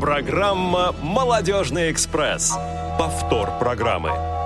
Программа «Молодежный экспресс». Повтор программы.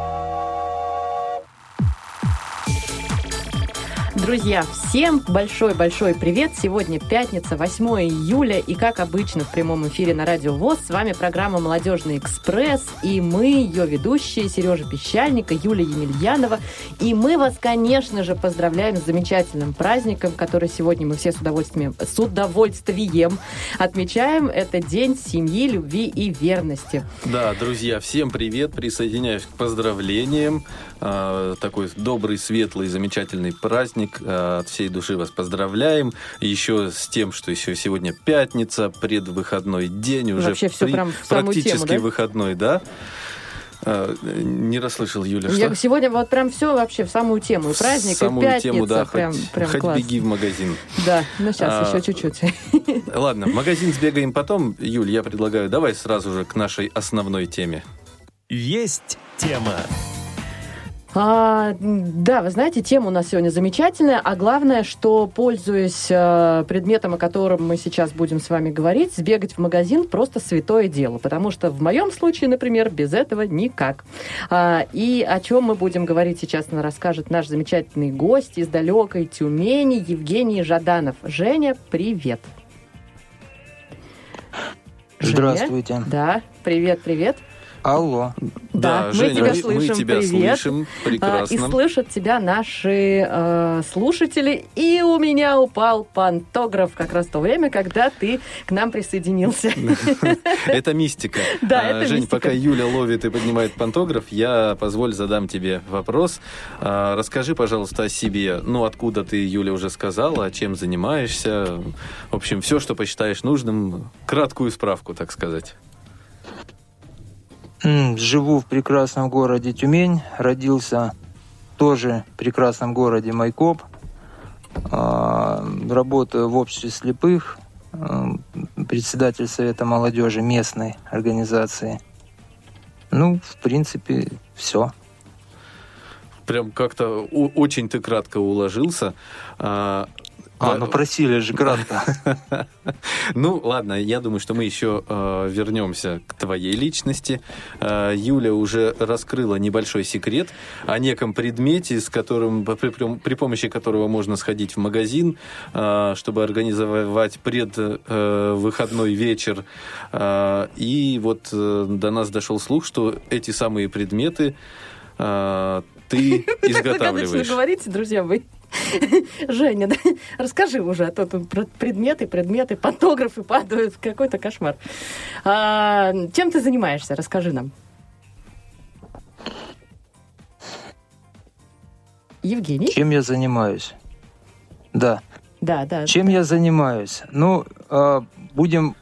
Друзья, всем большой-большой привет! Сегодня пятница, 8 июля, и как обычно в прямом эфире на Радио ВОЗ с вами программа «Молодежный экспресс», и мы, ее ведущие, Сережа Песчаника, Юлия Емельянова, и мы вас, конечно же, поздравляем с замечательным праздником, который сегодня мы все с удовольствием, с удовольствием отмечаем. Это День семьи, любви и верности. Да, друзья, всем привет, присоединяюсь к поздравлениям. А, такой добрый, светлый, замечательный праздник. Э, от всей души вас поздравляем. Еще с тем, что еще сегодня пятница, предвыходной день, уже Вообще все при... прям практически тему, да? выходной, да? Э, не расслышал, Юля, что? Я сегодня вот прям все вообще в самую тему. И праздник, самую и пятница. тему, да, прям, хоть, прям хоть класс. беги в магазин. Да, ну сейчас А, еще чуть-чуть. Ладно, в магазин сбегаем потом. Юль, я предлагаю, давай сразу же к нашей основной теме. Есть тема. А, да, вы знаете, тема у нас сегодня замечательная, а главное, что, пользуясь э, предметом, о котором мы сейчас будем с вами говорить, сбегать в магазин просто святое дело, потому что в моем случае, например, без этого никак. А, и о чем мы будем говорить сейчас, нам расскажет наш замечательный гость из далекой Тюмени Евгений Жаданов. Женя, привет. Женя? Здравствуйте. Да, привет, привет. Алло. Да, мы Женя, тебя мы, слышим, тебя привет. слышим А, И прекрасно. слышат тебя наши э, слушатели. И у меня упал пантограф как раз в то время, когда ты к нам присоединился. Это мистика. Да, А, это Жень, мистика. пока Юля ловит и поднимает пантограф, я, позволь, задам тебе вопрос. А, Расскажи, пожалуйста, о себе. Ну, откуда ты, Юля, уже сказала, чем занимаешься. В общем, все, что посчитаешь нужным. Краткую справку, так сказать. Живу в прекрасном городе Тюмень. Родился тоже в прекрасном городе Майкоп. А, Работаю в обществе слепых. а, Председатель Совета молодежи местной организации. Ну, в принципе, все. Прям как-то очень ты кратко уложился. А, ну просили же кратко. Ну, ладно, я думаю, что мы еще э, вернемся к твоей личности. Э, Юля уже раскрыла небольшой секрет о неком предмете, с которым, при, помощи которого можно сходить в магазин, э, чтобы организовать предвыходной вечер. Э, и вот до нас дошел слух, что эти самые предметы ты Загадочно изготавливаешь. говорите, друзья, вы. Женя, да? расскажи уже, а то тут предметы, предметы, пантографы падают, какой-то кошмар. А, чем ты занимаешься? Расскажи нам. Евгений? Чем я занимаюсь? Да. Да, да. Чем я занимаюсь? Ну, э, будем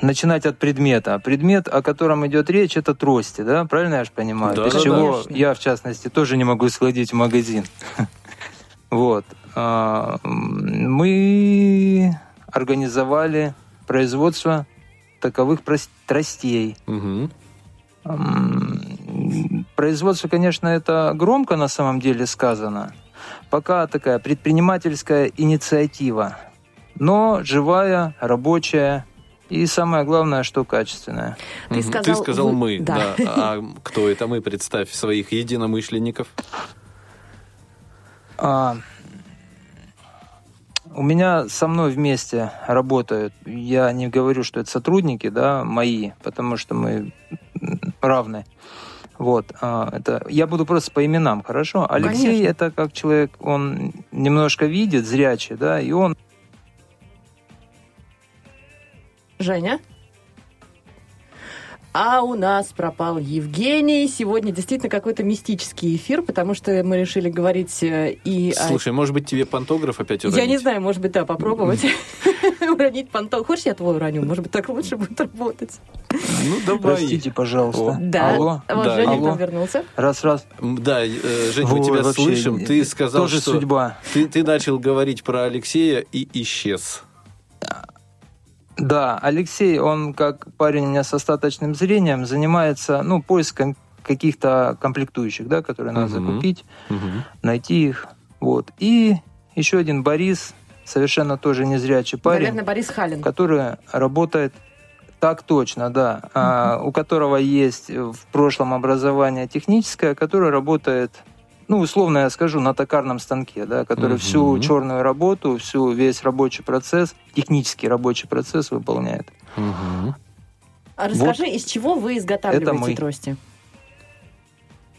начинать от предмета. Предмет, о котором идет речь, это трости, да? Правильно я же понимаю? Да, Без да, чего Конечно. я, в частности, тоже не могу сходить в магазин. Вот. А, Мы организовали производство таковых тростей. М, Производство, конечно, это громко на самом деле сказано. Пока такая предпринимательская инициатива, но живая, рабочая и самое главное, что качественная. Ты сказал Ты сказал вы- мы, да. да. А кто это мы? Представь своих единомышленников. А, у меня со мной вместе работают, я не говорю, что это сотрудники, да, мои, потому что мы равны. Вот, а, это я буду просто по именам, хорошо? Алексей Конечно. это как человек, он немножко видит, зрячий, да, и он Женя? А у нас пропал Евгений. Сегодня действительно какой-то мистический эфир, потому что мы решили говорить э, и о Слушай, может быть, тебе пантограф опять уронить? Я не знаю, может быть, да, попробовать уронить пантон. Хочешь, я твой уроню? Может быть, так лучше будет работать. Ну, давай. Простите, пожалуйста. О, Да. Алло. Вот Да, Женя нам вернулся. Раз, раз. Да, э, Жень, мы тебя вообще, слышим. Ты сказал, Тоже что судьба. ты, ты начал говорить про Алексея и исчез. Да, Алексей, он как парень у меня с остаточным зрением занимается, ну, поиском каких-то комплектующих, да, которые надо Мгм. закупить, Мгм. найти их. Вот. И еще один Борис, совершенно тоже незрячий парень, Наверное, Борис Халин. который работает Так точно, да. А, у которого есть в прошлом образование техническое, которое работает, ну, условно я скажу, на токарном станке, да, который Мгм. всю черную работу, всю весь рабочий процесс, технический рабочий процесс выполняет. Мгм. А расскажи, из чего вы изготавливаете Это мы. трости?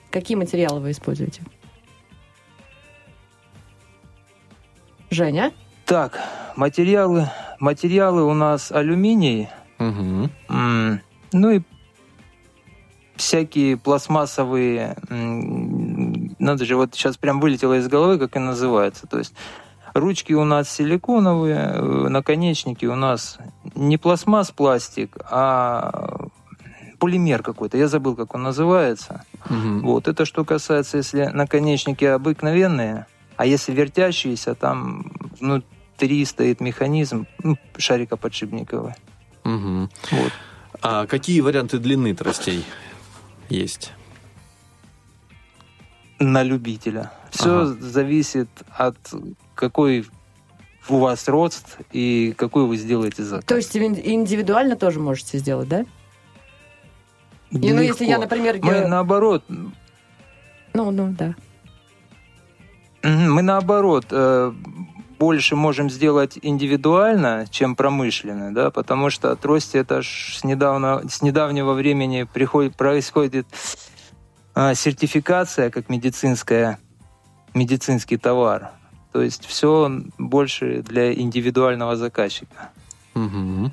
Какие материалы вы используете? Женя? Так, материалы, материалы у нас алюминий, м, ну и всякие пластмассовые, надо же, вот сейчас прям вылетело из головы, как они называются. То есть ручки у нас силиконовые, э, наконечники у нас не пластмасс, пластик, а полимер какой-то. Я забыл, как он называется. Мгм. Вот, это что касается, если наконечники обыкновенные, а если вертящиеся, там внутри стоит механизм ну, шарикоподшипниковый. Мгм. Вот. А какие варианты длины тростей есть? На любителя. Все Ага. зависит от какой у вас рост и какой вы сделаете заказ. То есть ин- индивидуально тоже можете сделать, да? И, ну, если я, например, Мы я- наоборот, Ну, ну, да. Мы наоборот э, больше можем сделать индивидуально, чем промышленно, да, потому что трости это ж с, недавно, с недавнего времени приходит, происходит сертификация как медицинская, медицинский товар. То есть все больше для индивидуального заказчика. Мгм.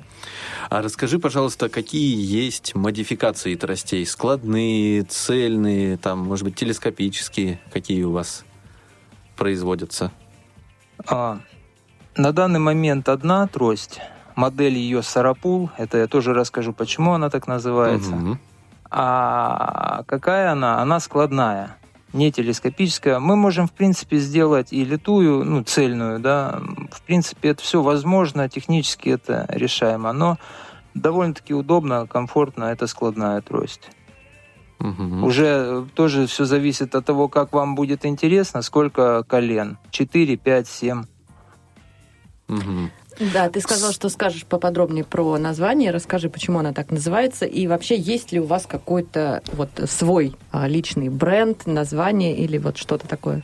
А расскажи, пожалуйста, какие есть модификации тростей? Складные, цельные, там, может быть, телескопические? Какие у вас производятся? А, на данный момент одна трость, модель ее Сарапул, это я тоже расскажу, почему она так называется. Мгм. А какая она? Она складная, не телескопическая. Мы можем, в принципе, сделать и литую, ну, цельную, да. В принципе, это все возможно, технически это решаемо, но довольно-таки удобно, комфортно, это складная трость. Мгм. Уже э, тоже все зависит от того, как вам будет интересно, сколько колен. 4, 5, 7. Мгм. Да, ты сказал, что скажешь поподробнее про название, расскажи, почему она так называется, и вообще есть ли у вас какой-то вот свой а, личный бренд, название или вот что-то такое?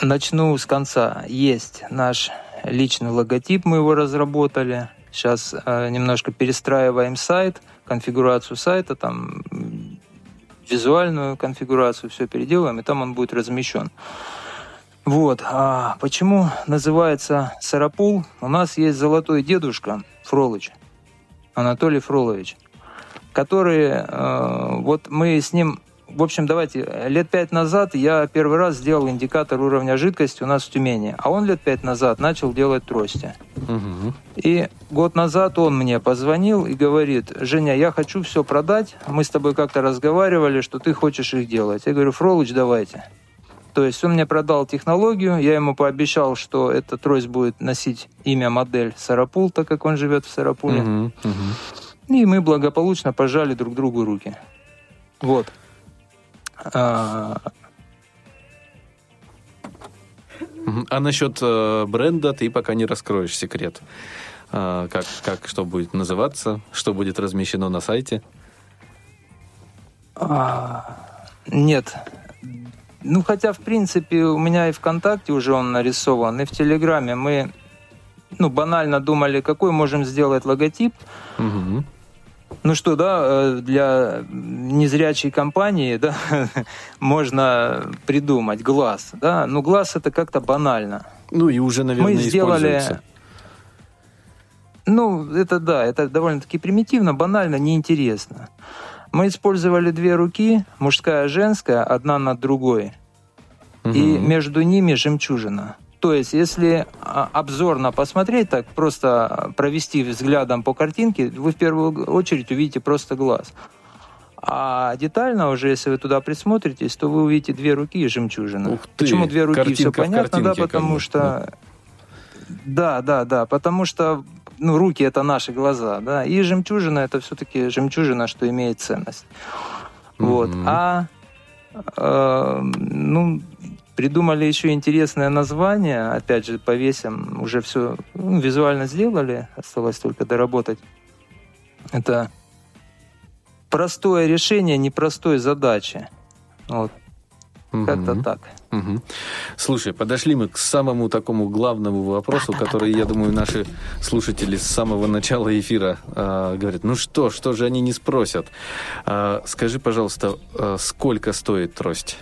Начну с конца. Есть наш личный логотип, мы его разработали. Сейчас э, немножко перестраиваем сайт, конфигурацию сайта, там визуальную конфигурацию, все переделаем, и там он будет размещен. Вот. А почему называется Сарапул? У нас есть золотой дедушка Фролыч, Анатолий Фролович, который, э, вот мы с ним в общем, давайте, лет пять назад я первый раз сделал индикатор уровня жидкости у нас в Тюмени, а он лет пять назад начал делать трости. Мгм. И год назад он мне позвонил и говорит, Женя, я хочу все продать, мы с тобой как-то разговаривали, что ты хочешь их делать. Я говорю, Фролыч, давайте. То есть он мне продал технологию, я ему пообещал, что эта трость будет носить имя модель Сарапул, так как он живет в Сарапуле. Мгм. Мгм. И мы благополучно пожали друг другу руки. Вот. А. А насчет э, бренда ты пока не раскроешь секрет. А, как, как, что будет называться, что будет размещено на сайте? а, нет. Ну, хотя, в принципе, у меня и ВКонтакте уже он нарисован, и в Телеграме мы ну, банально думали, какой можем сделать логотип. Мгм. Ну что, да, э, для незрячей компании, да, можно придумать глаз, да, но глаз это как-то банально. Ну и уже, наверное, Мы сделали... Ну, это да, это довольно-таки примитивно, банально, неинтересно. Мы использовали две руки, мужская и женская, одна над другой. И Мгм. между ними жемчужина. То есть, если а, обзорно посмотреть, так просто провести взглядом по картинке, вы в первую очередь увидите просто глаз. А детально уже, если вы туда присмотритесь, то вы увидите две руки и жемчужину. Ух ты, Почему две руки, все картинка в понятно, да, потому что... Да, да, да, потому что ну, руки это наши глаза, да, и жемчужина это все-таки жемчужина, что имеет ценность. Вот. Мгм. А э, ну, Придумали еще интересное название, опять же, повесим, уже все ну, визуально сделали, осталось только доработать. Это простое решение непростой задачи. Вот. Как-то так. Угу. Слушай, подошли мы к самому такому главному вопросу, который, я думаю, наши слушатели с самого начала эфира э, говорят, ну что, что же они не спросят? Э, скажи, пожалуйста, э, сколько стоит трость?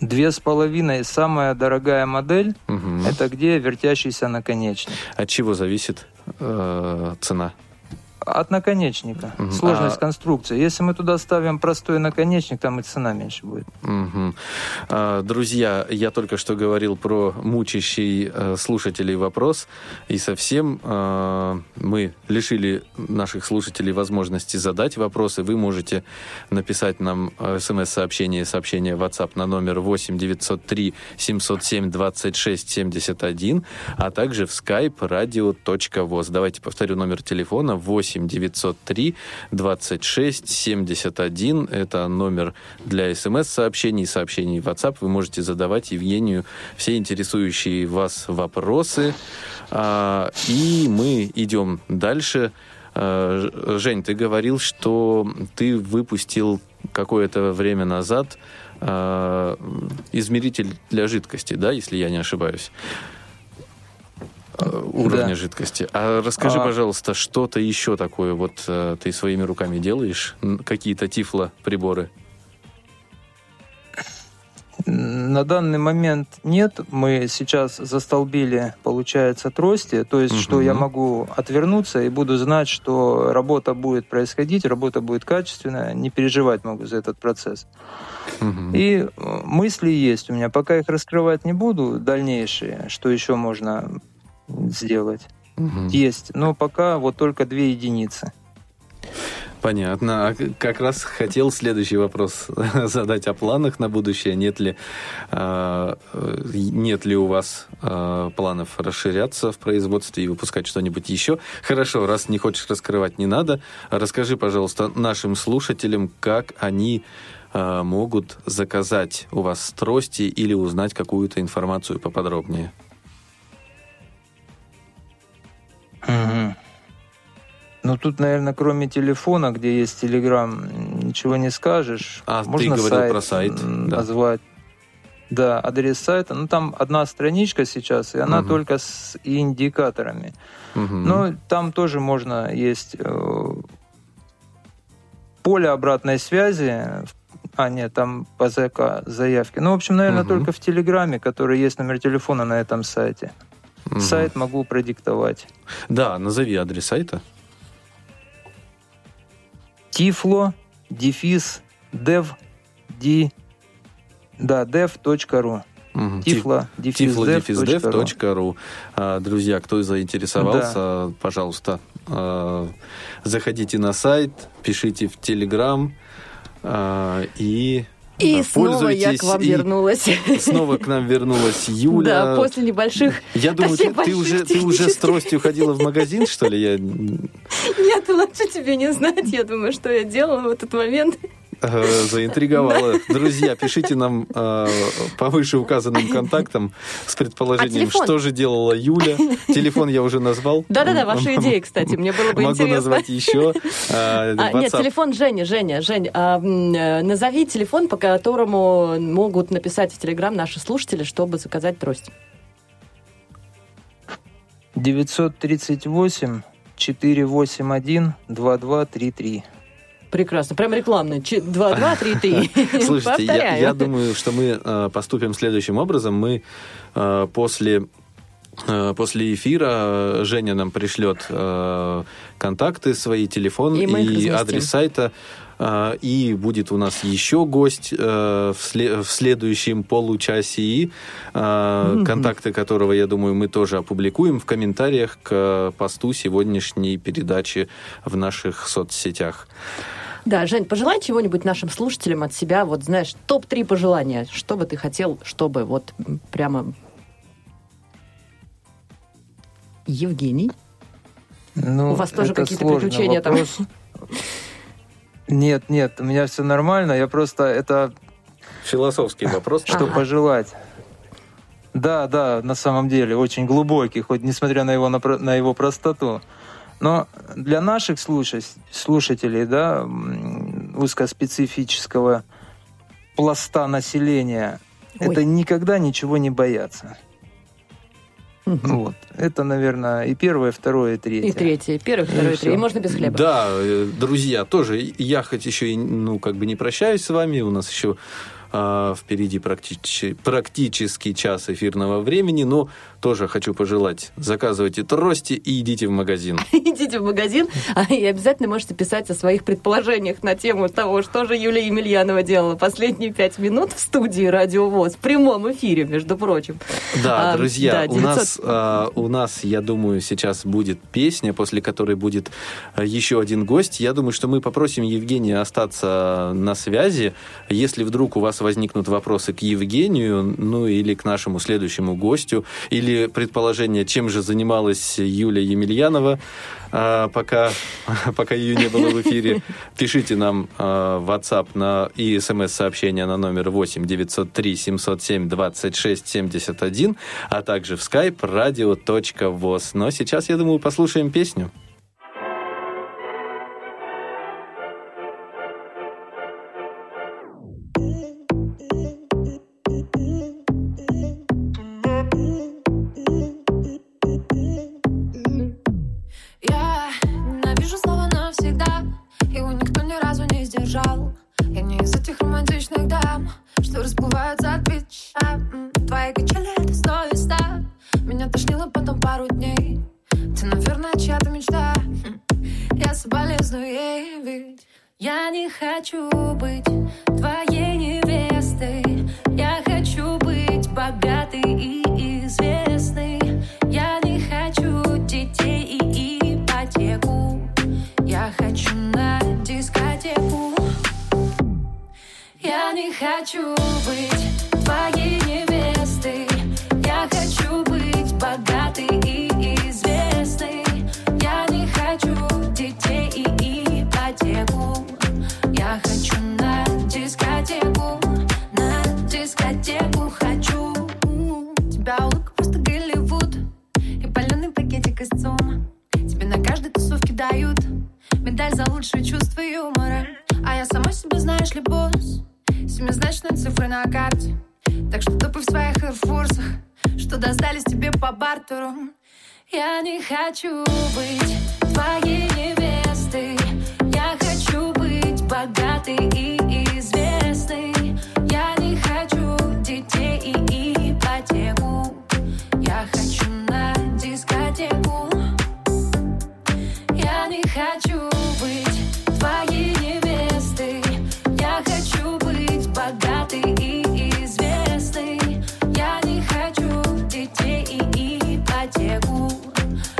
Две с половиной самая дорогая модель. Угу. Это где вертящийся наконечник. От чего зависит э, цена? От наконечника. Мгм. Сложность А- конструкции. Если мы туда ставим простой наконечник, там и цена меньше будет. Мгм. А, Друзья, я только что говорил про мучащий э, слушателей вопрос, и совсем э, мы лишили наших слушателей возможности задать вопросы. Вы можете написать нам э, смс-сообщение, сообщение в WhatsApp на номер 8 903 707 26 71, а также в skype radio.voz. Давайте повторю номер телефона 8 903 26 71. Это номер для смс-сообщений, сообщений в WhatsApp. Вы можете задавать Евгению все интересующие вас вопросы. А, И мы идем дальше. А, Жень, ты говорил, что ты выпустил какое-то время назад а, измеритель для жидкости, да, если я не ошибаюсь? А, Уровня Да. жидкости. А расскажи, А- пожалуйста, что-то еще такое вот э, ты своими руками делаешь? Какие-то тифло-приборы? На данный момент нет. Мы сейчас застолбили, получается, трости. То есть, что Мгм. я могу отвернуться и буду знать, что работа будет происходить, работа будет качественная. Не переживать могу за этот процесс. Мгм. И э, мысли есть у меня. Пока их раскрывать не буду, дальнейшие, что еще можно сделать. Мгм. Есть. Но пока вот только две единицы. Понятно. А как раз хотел следующий вопрос задать о планах на будущее. Нет ли, а, э, нет ли у вас а, планов расширяться в производстве и выпускать что-нибудь еще? Хорошо, раз не хочешь раскрывать, не надо. Расскажи, пожалуйста, нашим слушателям, как они а, могут заказать у вас трости или узнать какую-то информацию поподробнее. Мгм. Ну, тут, наверное, кроме телефона, где есть Телеграм, ничего не скажешь. А, ты Можно говорил про сайт, м, да. назвать. Да, адрес сайта. Ну, там одна страничка сейчас, и она Мгм. только с индикаторами. Мгм. Но там тоже можно есть э, поле обратной связи. А, нет, там по ЗК заявки. Ну, в общем, наверное, Мгм. только в Телеграме, который есть номер телефона на этом сайте. Мгм. Сайт могу продиктовать. Да, назови адрес сайта. Тифло, дефис, дев, ди, да, dev.ru. Мгм. Тифло, дефис, dev.ru. tiflo-dev.ru. А, Друзья, кто заинтересовался, пожалуйста, а, заходите на сайт, пишите в Телеграм а, и И снова я к вам вернулась. Снова к нам вернулась Юля. Да, после небольших... Я думаю, ты, ты уже, ты уже с тростью ходила в магазин, что ли? Я Нет, лучше тебе не знать. Я думаю, что я делала в этот момент. Э, заинтриговала. Друзья, пишите нам э, по вышеуказанным контактам с предположением, А что же делала Юля. Телефон я уже назвал. Да-да-да, ваши идеи, кстати, мне было бы Могу интересно. назвать еще. э, А, нет, телефон Жени, Женя, Жень, а, назови телефон, по которому могут написать в Телеграм наши слушатели, чтобы заказать трость. 938 481 2233. Прекрасно, прям рекламный. Два, два, три, три. Слушайте, я, я думаю, что мы э, поступим следующим образом. Мы э, после э, После эфира э, Женя нам пришлет э, контакты свои, телефон И и адрес сайта. Э, И будет у нас еще гость э, в сле- в следующем получасе, и, э, контакты которого, я думаю, мы тоже опубликуем в комментариях к посту сегодняшней передачи в наших соцсетях. Да, Жень, пожелай чего-нибудь нашим слушателям от себя. Вот, знаешь, топ-3 пожелания. Что бы ты хотел, чтобы вот прямо... Евгений? Ну, У вас тоже какие-то приключения там? вопрос. Нет, нет, у меня все нормально. Я просто это Философский вопрос. Что Ага. пожелать? Да, да, на самом деле, очень глубокий, хоть несмотря на его, напро- на его простоту. Но для наших слуша- слушателей, да, узкоспецифического пласта населения, Ой. это никогда ничего не бояться. Вот. Это, наверное, и первое, второе, и третье. И третье. Первый, И второй, всё. третий. И можно без хлеба. Да, э, друзья, тоже я хоть еще и, ну, как бы не прощаюсь с вами, у нас еще а, впереди практически, практически час эфирного времени, но тоже хочу пожелать, заказывайте трости и идите в магазин. Идите в магазин, а, и обязательно можете писать о своих предположениях на тему того, что же Юлия Емельянова делала последние пять минут в студии Радио ВОЗ, в прямом эфире, между прочим. Да, А, друзья, да, у, 900. нас, а, у нас, я думаю, сейчас будет песня, после которой будет а, еще один гость. Я думаю, что мы попросим Евгения остаться на связи. Если вдруг у вас возникнут вопросы к Евгению, ну или к нашему следующему гостю, или предположение, чем же занималась Юлия Емельянова, а, пока, пока ее не было в эфире, пишите нам а, в WhatsApp на, и смс-сообщение на номер 8 903 707 26 71, а также в skype radio.voz. Но сейчас, я думаю, послушаем песню. Хочу быть твоей невестой. Я хочу быть богатой и известной. Я не хочу детей и ипотеку.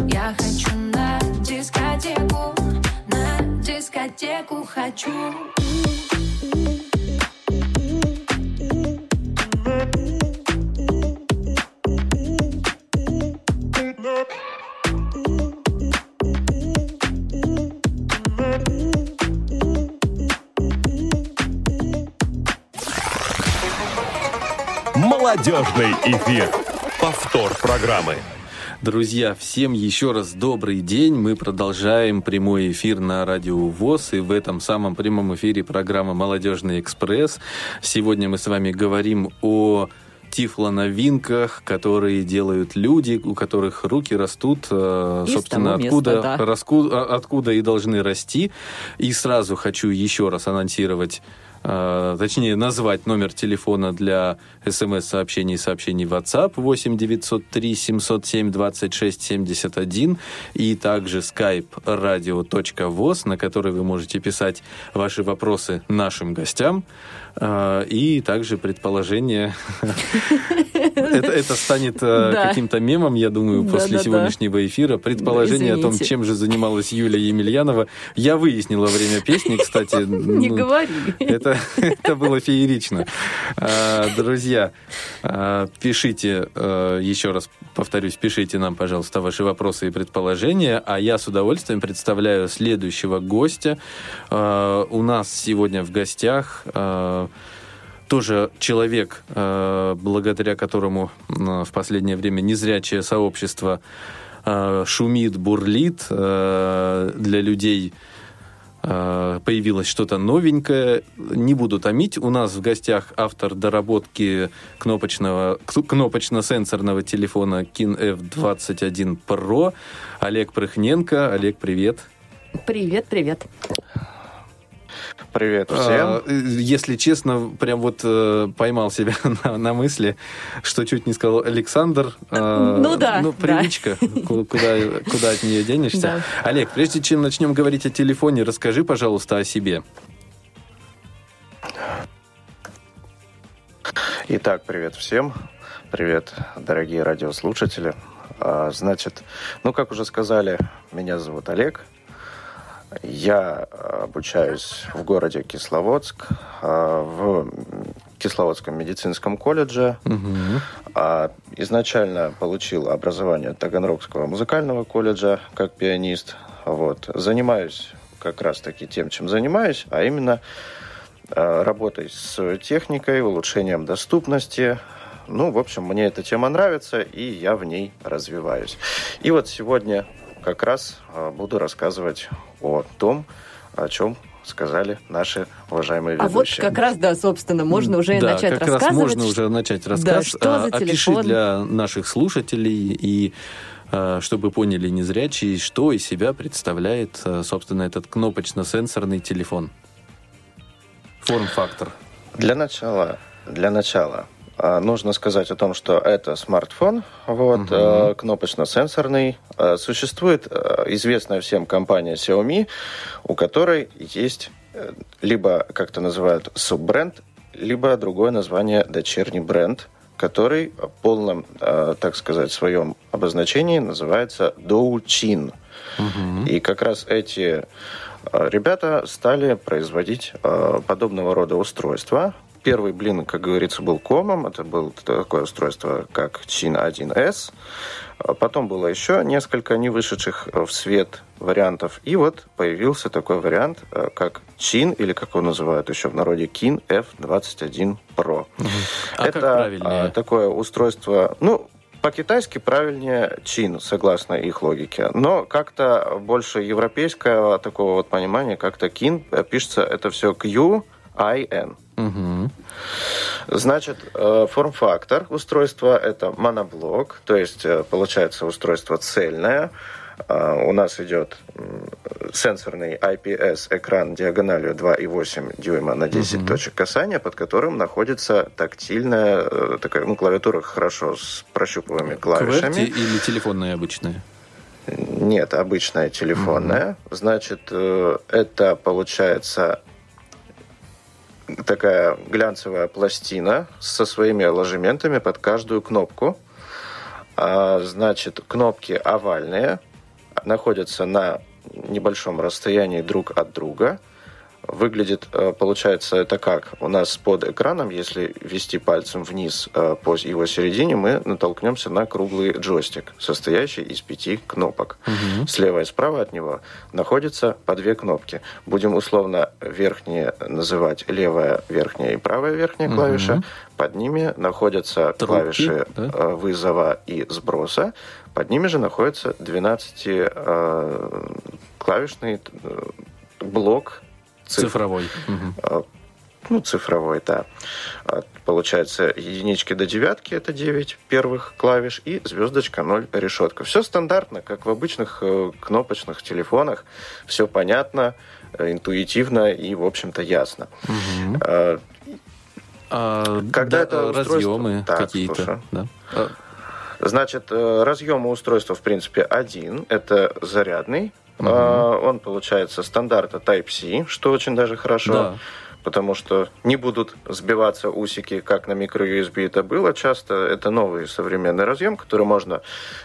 Я хочу на дискотеку На дискотеку хочу Молодежный эфир. Повтор программы. Друзья, всем еще раз добрый день. Мы продолжаем прямой эфир на радио ВОЗ. И в этом самом прямом эфире программа «Молодежный экспресс». Сегодня мы с вами говорим о тифлоновинках, которые делают люди, у которых руки растут, э, Из собственно, места, откуда, да. раску- откуда и должны расти. И сразу хочу еще раз анонсировать точнее, назвать номер телефона для смс-сообщений и сообщений в WhatsApp 8 903 707 26 71 и также skype radio.voz, на который вы можете писать ваши вопросы нашим гостям э, и также предположения. Это это станет э, Да. каким-то мемом, я думаю, Да, после да, сегодняшнего эфира. Предположение о том, чем же занималась Юлия Емельянова, я выяснила время песни, кстати. Не ну, говори. это, это было феерично. А, Друзья, а, пишите, а, еще раз повторюсь, пишите нам, пожалуйста, ваши вопросы и предположения, а я с удовольствием представляю следующего гостя. А, У нас сегодня в гостях тоже человек, э, благодаря которому в последнее время незрячее сообщество э, шумит, бурлит, э, для людей появилось что-то новенькое. Не буду томить. У нас в гостях автор доработки кнопочного, кн- кнопочно-сенсорного телефона KIN F21 Pro Олег Прыхненко. Олег, привет. Привет, привет. Привет всем. А, э, Если честно, прям вот э, поймал себя на, на мысли, что чуть не сказал Александр. А, Ну да, Ну, да. привычка. Ку- Куда, куда от нее денешься? Да. Олег, прежде чем начнем говорить о телефоне, расскажи, пожалуйста, о себе. Итак, привет всем. Привет, дорогие радиослушатели. А, Значит, ну, как уже сказали, меня зовут Олег. Я а, обучаюсь в городе Кисловодск, а, в Кисловодском медицинском колледже. А, Изначально получил образование Таганрогского музыкального колледжа как пианист. Вот. Занимаюсь как раз-таки тем, чем занимаюсь, а именно э, работой с техникой, улучшением доступности. Ну, в общем, мне эта тема нравится, и я в ней развиваюсь. И вот сегодня как раз э, буду рассказывать о том, о чем сказали наши уважаемые А вот ведущие. как раз, да, собственно, можно уже да, начать как раз рассказывать. можно уже начать Да, рассказ. что А, за Опиши телефон? для наших слушателей и а, чтобы поняли незрячие, что из себя представляет, а, собственно, этот кнопочно-сенсорный телефон. Форм-фактор. Для начала, для начала а, нужно сказать о том, что это смартфон, вот, э, кнопочно-сенсорный. Э, Существует известная всем компания Xiaomi, у которой есть э, либо, как то называют, суббренд, либо другое название дочерний бренд, который в полном, так сказать, своем обозначении называется Douyin. И как раз эти ребята стали производить подобного рода устройства. Первый блин, как говорится, был комом. Это было такое устройство, как Chin 1S. А Потом было еще несколько не вышедших в свет вариантов. И вот появился такой вариант, э, как Chin, или как его называют еще в народе, Kin F21 Pro. А как Это правильнее? а, такое устройство, ну, по-китайски правильнее чин, согласно их логике. Но как-то больше европейского такого вот понимания, как-то кин э, пишется это все Q-I-N. Мгм. Значит, э, форм-фактор устройства это моноблок, то есть э, получается устройство цельное. Э, У нас идет сенсорный IPS-экран диагональю 2,8 дюйма на 10 точек касания, под которым находится тактильная такая ну, клавиатура хорошо с прощупываемыми клавишами. QWERTY или телефонные обычные? Нет, обычная телефонная. Значит, э, это получается такая глянцевая пластина со своими ложементами под каждую кнопку. А, Значит, кнопки овальные, находятся на небольшом расстоянии друг от друга. Выглядит, э, получается, это как? У нас под экраном, если вести пальцем вниз э, по его середине, мы натолкнемся на круглый джойстик, состоящий из пяти кнопок. Слева и справа от него находятся по две кнопки. Будем условно верхние называть левая верхняя и правая верхняя клавиша. Под ними находятся Трубки, клавиши да? э, вызова и сброса. Под ними же находится 12-клавишный э, блок цифр. Цифровой. А, Ну, цифровой, да. А, Получается, единички до девятки – это 9 первых клавиш, и звездочка 0 решетка. Все стандартно, как в обычных э, кнопочных телефонах. Все понятно, э, интуитивно и, в общем-то, ясно. А, А, Когда да, это устройство- разъемы Так, какие-то. Да. Значит, э, разъем у устройства, в принципе, один. Это зарядный. А, Он получается стандарта Type-C, что очень даже хорошо. Да. Потому что не будут сбиваться усики, как на микро-USB это было часто. Это новый современный разъем, который можно...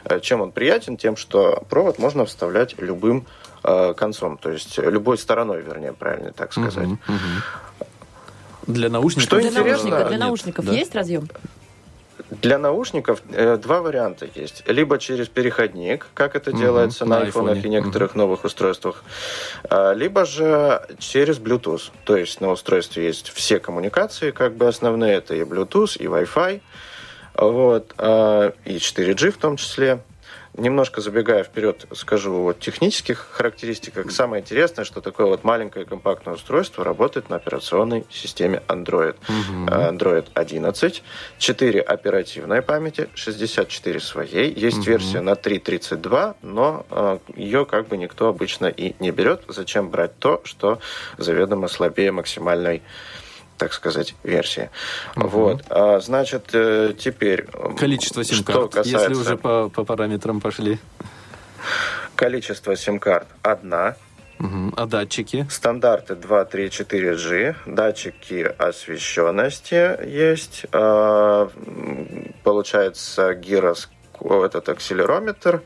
э, Чем он приятен? Тем, что провод можно вставлять любым э, концом. То есть любой стороной, вернее, правильно так сказать. Мгм, мгм. Для наушников? Что Для интересно, наушника, для Нет, наушников да. есть разъем? Для наушников э, два варианта есть. Либо через переходник, как это Мгм, делается на на и некоторых новых устройствах, а, либо же через Bluetooth. То есть на устройстве есть все коммуникации, как бы основные, это и Bluetooth, и Wi-Fi, вот, а, и 4G в том числе. Немножко забегая вперед, скажу о технических характеристиках. Самое интересное, что такое вот маленькое компактное устройство работает на операционной системе Android. Э, Android 11, 4 оперативной памяти, 64 своей. Есть Мгм. версия на 3.32, но э, ее как бы никто обычно и не берет. Зачем брать то, что заведомо слабее максимальной так сказать, версии. Мгм. Вот. А, значит, э, теперь... Количество сим-карт, если касается уже по, по параметрам пошли. количества сим-карт одна, Мгм. А датчики? Стандарты 2, 3, 4G, датчики освещенности есть, а, получается гирос, этот акселерометр,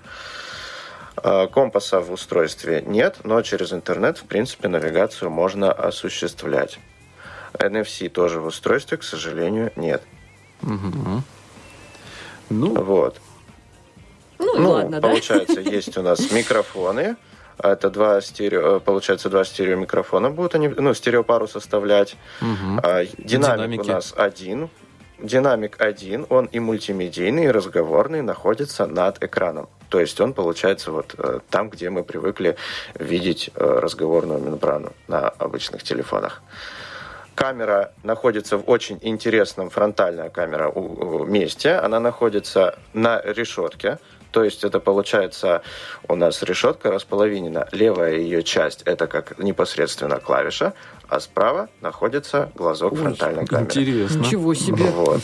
А, компаса в устройстве нет, но через интернет, в принципе, навигацию можно осуществлять. NFC тоже в устройстве, к сожалению, нет. Мгм. Ну, Вот. Ну, Ну, ладно, да? получается, есть у нас микрофоны. Это два стерео, получается, два стерео микрофона будут они, ну, стереопару составлять. А, Динамик Динамики. у нас один. Динамик один, он и мультимедийный, и разговорный, находится над экраном. То есть он получается вот э, там, где мы привыкли видеть э, разговорную мембрану на обычных телефонах. Камера находится в очень интересном, фронтальная камера у- у- месте. Она находится на решетке. То есть это получается у нас решетка располовинена. Левая ее часть это как непосредственно клавиша, а справа находится глазок Ой, фронтальной камеры. интересно. Ничего себе. Вот.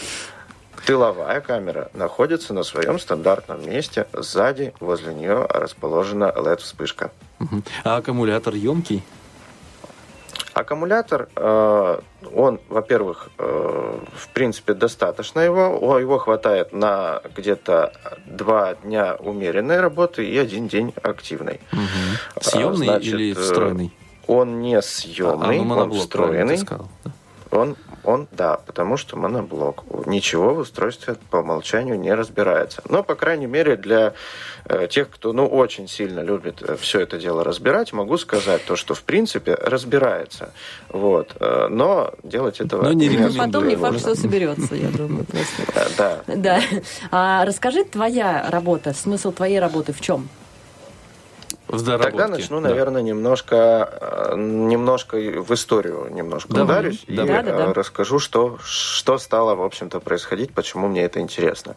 Тыловая камера находится на своем стандартном месте. Сзади возле нее расположена LED-вспышка. А аккумулятор емкий? Аккумулятор, э, он, во-первых, э, в принципе, достаточно его. Его хватает на где-то два дня умеренной работы и один день активной. Мгм. Съемный значит, или э, встроенный? Он не А, съемный, ну, он встроенный. сказал. да. Он, он, да, потому что моноблок. Ничего в устройстве по умолчанию не разбирается. Но, по крайней мере, для э, тех, кто, ну, очень сильно любит все это дело разбирать, могу сказать то, что, в принципе, разбирается. Вот. Э, но делать этого Но не рекомендую. потом не факт, что соберется, я думаю. Э, Да. Да. А расскажи, твоя работа, смысл твоей работы в чем? В доработке. Тогда начну, да. наверное, немножко, э, немножко в историю немножко Давай, ударюсь и давай. э, Да-да-да. расскажу, что, что стало, в общем-то, происходить, почему мне это интересно.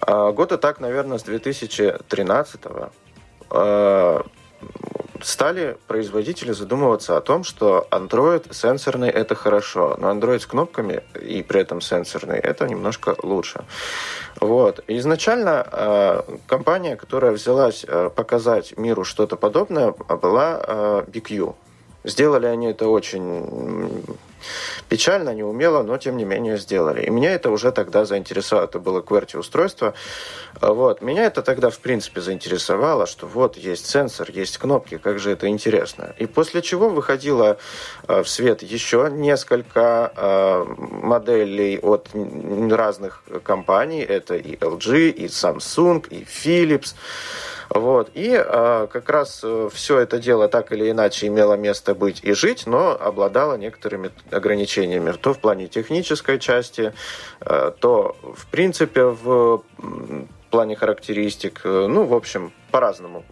А, Года так, наверное, с 2013 э, стали производители задумываться о том, что Android сенсорный это хорошо, но Android с кнопками и при этом сенсорный это немножко лучше. Вот. Изначально э, компания, которая взялась э, показать миру что-то подобное, была э, BQ. Сделали они это очень печально, неумело, но тем не менее сделали. И меня это уже тогда заинтересовало. Это было QWERTY устройство. Вот. Меня это тогда, в принципе, заинтересовало, что вот есть сенсор, есть кнопки, как же это интересно. И после чего выходило э, в свет еще несколько э, моделей от разных компаний. Это и LG, и Samsung, и Philips. Вот. И э, как раз все это дело так или иначе имело место быть и жить, но обладало некоторыми ограничениями. То в плане технической части, э, то в принципе в плане характеристик. Э, Ну, в общем, по-разному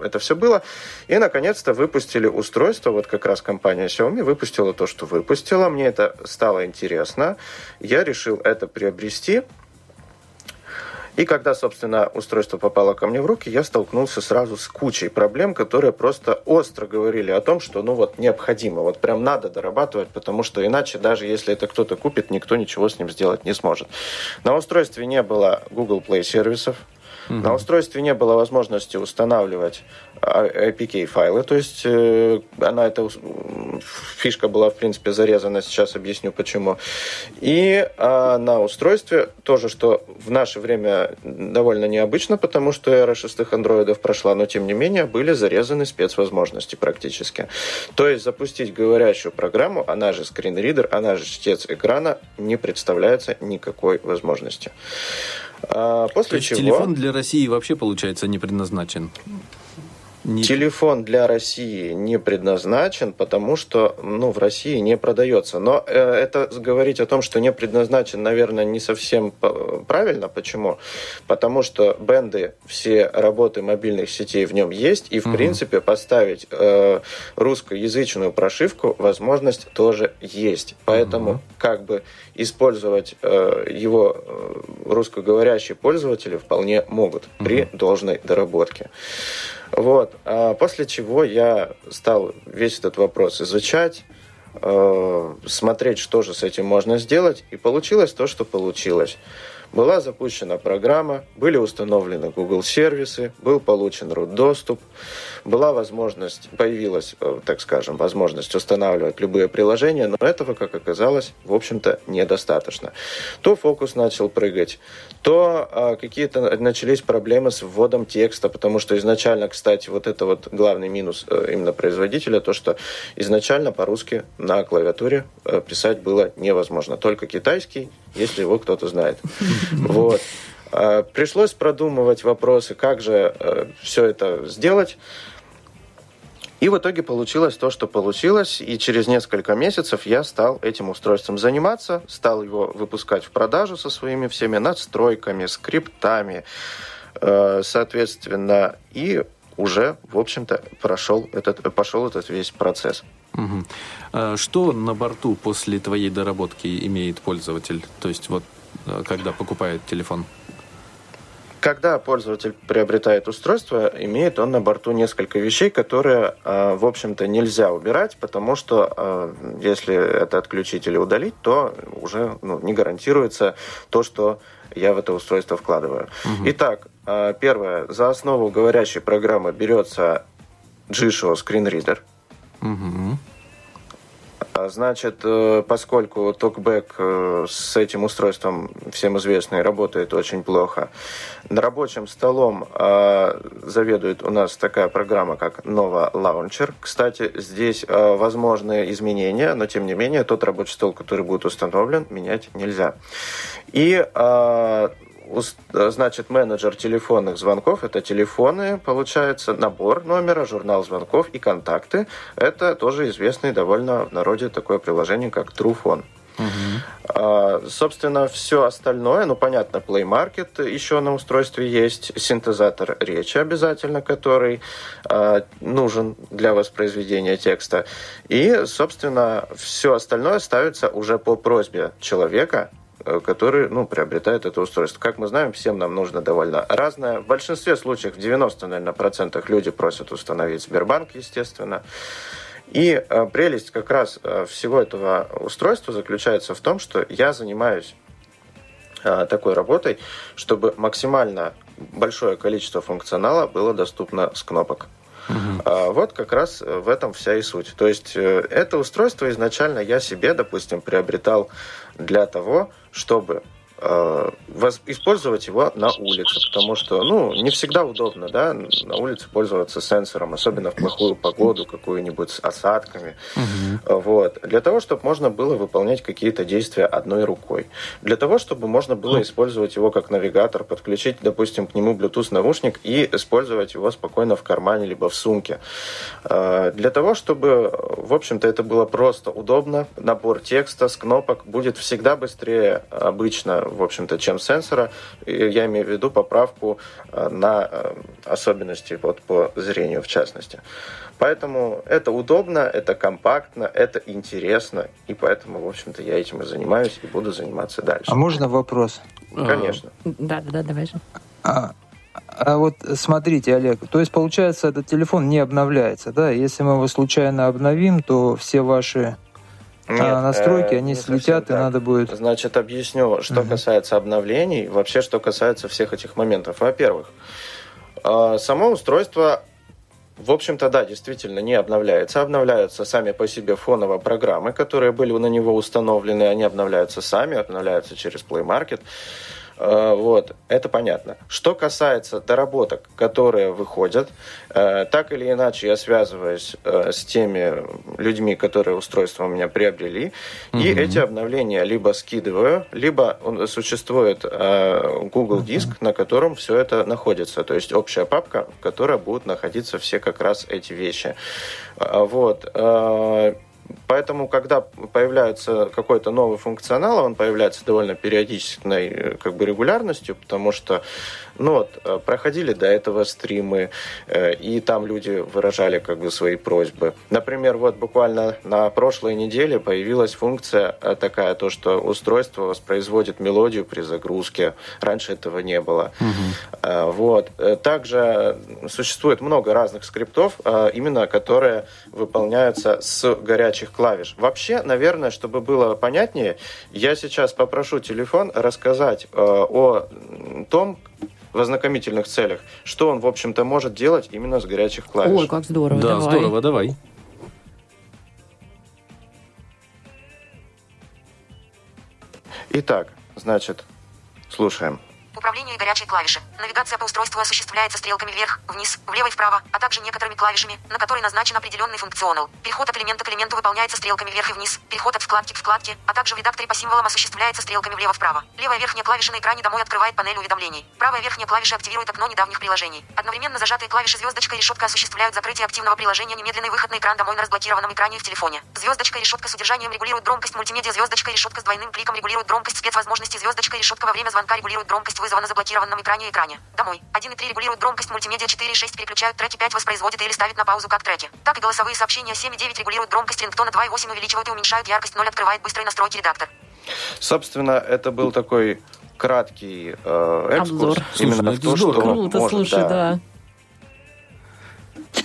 это все было. И, наконец-то, выпустили устройство. Вот как раз компания Xiaomi выпустила то, что выпустила. Мне это стало интересно. Я решил это приобрести. И когда, собственно, устройство попало ко мне в руки, я столкнулся сразу с кучей проблем, которые просто остро говорили о том, что ну вот необходимо, вот прям надо дорабатывать, потому что иначе даже если это кто-то купит, никто ничего с ним сделать не сможет. На устройстве не было Google Play сервисов, На устройстве не было возможности устанавливать а, APK-файлы, то есть э, она эта фишка была, в принципе, зарезана, сейчас объясню почему. И а, на устройстве тоже, что в наше время довольно необычно, потому что эра шестых андроидов прошла, но тем не менее были зарезаны спецвозможности практически. То есть запустить говорящую программу, она же скринридер, она же чтец экрана, не представляется никакой возможности. А, То после есть чего... телефон для России вообще, получается, не предназначен? Не- Телефон для России не предназначен, потому что ну, в России не продается. Но э, это говорить о том, что не предназначен, наверное, не совсем п- правильно. Почему? Потому что бенды, все работы мобильных сетей в нем есть, и, в принципе, поставить э, русскоязычную прошивку возможность тоже есть. Поэтому как бы использовать э, его э, русскоговорящие пользователи вполне могут при должной доработке. Вот. А после чего я стал весь этот вопрос изучать, э, смотреть, что же с этим можно сделать, и получилось то, что получилось. Была запущена программа, были установлены Google сервисы, был получен root доступ, была возможность, появилась, э, так скажем, возможность устанавливать любые приложения, но этого, как оказалось, в общем-то, недостаточно. То фокус начал прыгать, то а, какие-то начались проблемы с вводом текста, потому что изначально, кстати, вот это вот главный минус э, именно производителя, то, что изначально по-русски на клавиатуре э, писать было невозможно. Только китайский, если его кто-то знает. Вот. А, Пришлось продумывать вопросы, как же все это сделать. И в итоге получилось то, что получилось. И через несколько месяцев я стал этим устройством заниматься, стал его выпускать в продажу со своими всеми настройками, скриптами, э, соответственно, и уже, в общем-то, прошел этот, пошел этот весь процесс. А Что на борту после твоей доработки имеет пользователь? То есть вот э, когда покупает телефон? Когда пользователь приобретает устройство, имеет он на борту несколько вещей, которые, э, в общем-то, нельзя убирать, потому что э, если это отключить или удалить, то уже ну, не гарантируется то, что я в это устройство вкладываю. Итак, э, первое. За основу говорящей программы берется GShow Screen Reader. Мгм. А, Значит, э, поскольку токбэк э, с этим устройством, всем известный, работает очень плохо, на рабочим столом э, заведует у нас такая программа, как Nova Launcher. Кстати, здесь возможны изменения, но тем не менее тот рабочий стол, который будет установлен, менять нельзя. И Значит, менеджер телефонных звонков – это телефоны, получается, набор номера, журнал звонков и контакты. Это тоже известный довольно в народе такое приложение, как Truephone. А, Собственно, все остальное, ну, понятно, Play Market еще на устройстве есть, синтезатор речи обязательно, который а, нужен для воспроизведения текста. И, собственно, все остальное ставится уже по просьбе человека, э, который, ну, приобретает это устройство. Как мы знаем, всем нам нужно довольно разное. В большинстве случаев, в 90, наверное, процентах люди просят установить Сбербанк, естественно. И э, прелесть как раз э, всего этого устройства заключается в том, что я занимаюсь такой работой, чтобы максимально большое количество функционала было доступно с кнопок. А Вот как раз в этом вся и суть. То есть это устройство изначально я себе, допустим, приобретал для того, чтобы использовать его на улице, потому что, ну, не всегда удобно, да, на улице пользоваться сенсором, особенно в плохую погоду, какую-нибудь с осадками. Вот. Для того, чтобы можно было выполнять какие-то действия одной рукой. Для того, чтобы можно было использовать его как навигатор, подключить, допустим, к нему Bluetooth наушник и использовать его спокойно в кармане либо в сумке. Э, Для того, чтобы, в общем-то, это было просто удобно, набор текста с кнопок будет всегда быстрее обычно, в общем-то, чем сенсора. Я имею в виду поправку э, на э, особенности вот, по зрению, в частности. Поэтому это удобно, это компактно, это интересно, и поэтому, в общем-то, я этим и занимаюсь и буду заниматься дальше. А можно вопрос? Конечно. Да, да, да, давай же. А, а вот смотрите, Олег, то есть получается, этот телефон не обновляется, да? Если мы его случайно обновим, то все ваши Нет, а настройки, э, они слетят, и так. надо будет... Значит, объясню, что Мгм. касается обновлений, вообще, что касается всех этих моментов. Во-первых, э, само устройство, в общем-то, да, действительно не обновляется. Обновляются сами по себе фоново программы, которые были на него установлены. Они обновляются сами, обновляются через Play Market. Э, Вот, это понятно. Что касается доработок, которые выходят, э, так или иначе я связываюсь э, с теми людьми, которые устройство у меня приобрели, и Мгм. эти обновления либо скидываю, либо существует Google диск, на котором все это находится. То есть общая папка, в которой будут находиться все как раз эти вещи. Вот. Поэтому, когда появляется какой-то новый функционал, он появляется довольно периодичной э, как бы регулярностью, потому что ну вот, э, проходили до этого стримы, э, и там люди выражали как бы свои просьбы. Например, вот буквально на прошлой неделе появилась функция э, такая, то, что устройство воспроизводит мелодию при загрузке. Раньше этого не было. Э, Вот. Также существует много разных скриптов, именно которые выполняются с горячих клавиш. Вообще, наверное, чтобы было понятнее, я сейчас попрошу телефон рассказать о том, в ознакомительных целях, что он, в общем-то, может делать именно с горячих клавиш. Ой, как здорово. Да, давай. здорово, давай. Итак, значит, слушаем. Управление горячей клавиши. Навигация по устройству осуществляется стрелками вверх, вниз, влево и вправо, а также некоторыми клавишами, на которые назначен определенный функционал. Переход от элемента к элементу выполняется стрелками вверх и вниз. Переход от вкладки к вкладке, а также в редакторе по символам осуществляется стрелками влево-вправо. Левая верхняя клавиша на экране домой открывает панель уведомлений. Правая верхняя клавиша активирует окно недавних приложений. Одновременно зажатые клавиши звездочка и решетка осуществляют закрытие активного приложения немедленный выход на экран домой на разблокированном экране и в телефоне. Звездочка и решетка с удержанием регулируют громкость мультимедиа. Звездочка и решетка с двойным кликом регулируют громкость спецвозможности. Звездочка и решетка во время звонка регулируют громкость вызова на заблокированном экране и экране. Домой. 1 и 3 регулируют громкость мультимедиа. 4 и 6 переключают треки. 5 воспроизводит или ставит на паузу как треки. Так и голосовые сообщения. 7 и 9 регулируют громкость рингтона. 2 и 8 увеличивают и уменьшают яркость. 0 открывает быстрые настройки редактор. Собственно, это был такой краткий э, экскурс Обзор. именно Слушай, ну в то, здорово. что Круто, может, слушай, да.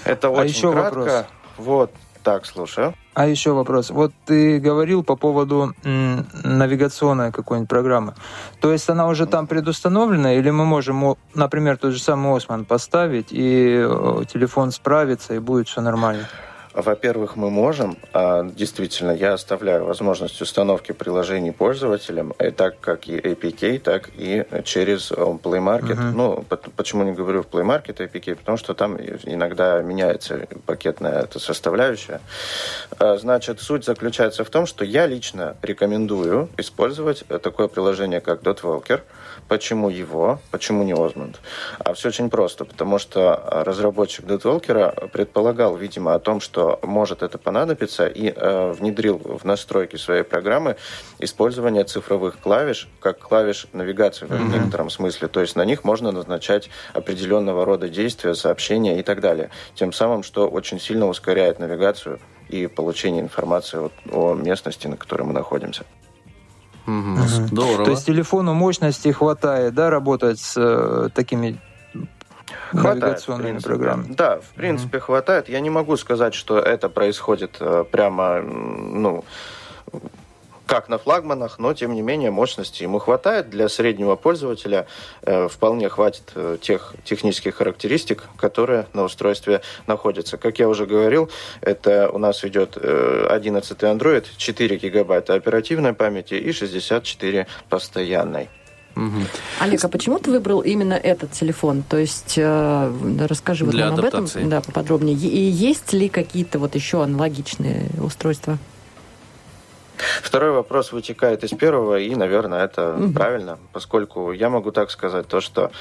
Это А очень еще кратко. вопрос. Вот, так, слушаю. А еще вопрос. Вот ты говорил по поводу навигационной какой-нибудь программы. То есть она уже там предустановлена, или мы можем, например, тот же самый Осман поставить, и э, телефон справится, и будет все нормально? Во-первых, мы можем, а, действительно, я оставляю возможность установки приложений пользователям, и так как и APK, так и через э, Play Market. Мгм. Ну, почему не говорю в Play Market APK? Потому что там иногда меняется пакетная эта составляющая. А, Значит, суть заключается в том, что я лично рекомендую использовать э, такое приложение, как DotWalker. Почему его? Почему не Osmond? А все очень просто, потому что а, разработчик DotWalker предполагал, видимо, о том, что может это понадобиться, и э, внедрил в настройки своей программы использование цифровых клавиш, как клавиш навигации в некотором смысле. То есть на них можно назначать определенного рода действия, сообщения и так далее. Тем самым, что очень сильно ускоряет навигацию и получение информации вот о местности, на которой мы находимся. Мгм. Здорово. То есть телефону мощности хватает, да, работать с э, такими Хватает, принципе. программами? Да, в принципе, хватает. Я не могу сказать, что это происходит э, прямо, ну, как на флагманах, но, тем не менее, мощности ему хватает. Для среднего пользователя э, вполне хватит э, тех технических характеристик, которые на устройстве находятся. Как я уже говорил, это у нас идет э, 11 Android, 4 гигабайта оперативной памяти и 64 постоянной. Мгм. Олег, а почему ты выбрал именно этот телефон? То есть э, расскажи вот Для нам об адаптации. этом да, поподробнее. И есть ли какие-то вот еще аналогичные устройства? Второй вопрос вытекает из первого, и, наверное, это Мгм. правильно, поскольку я могу так сказать, то, что,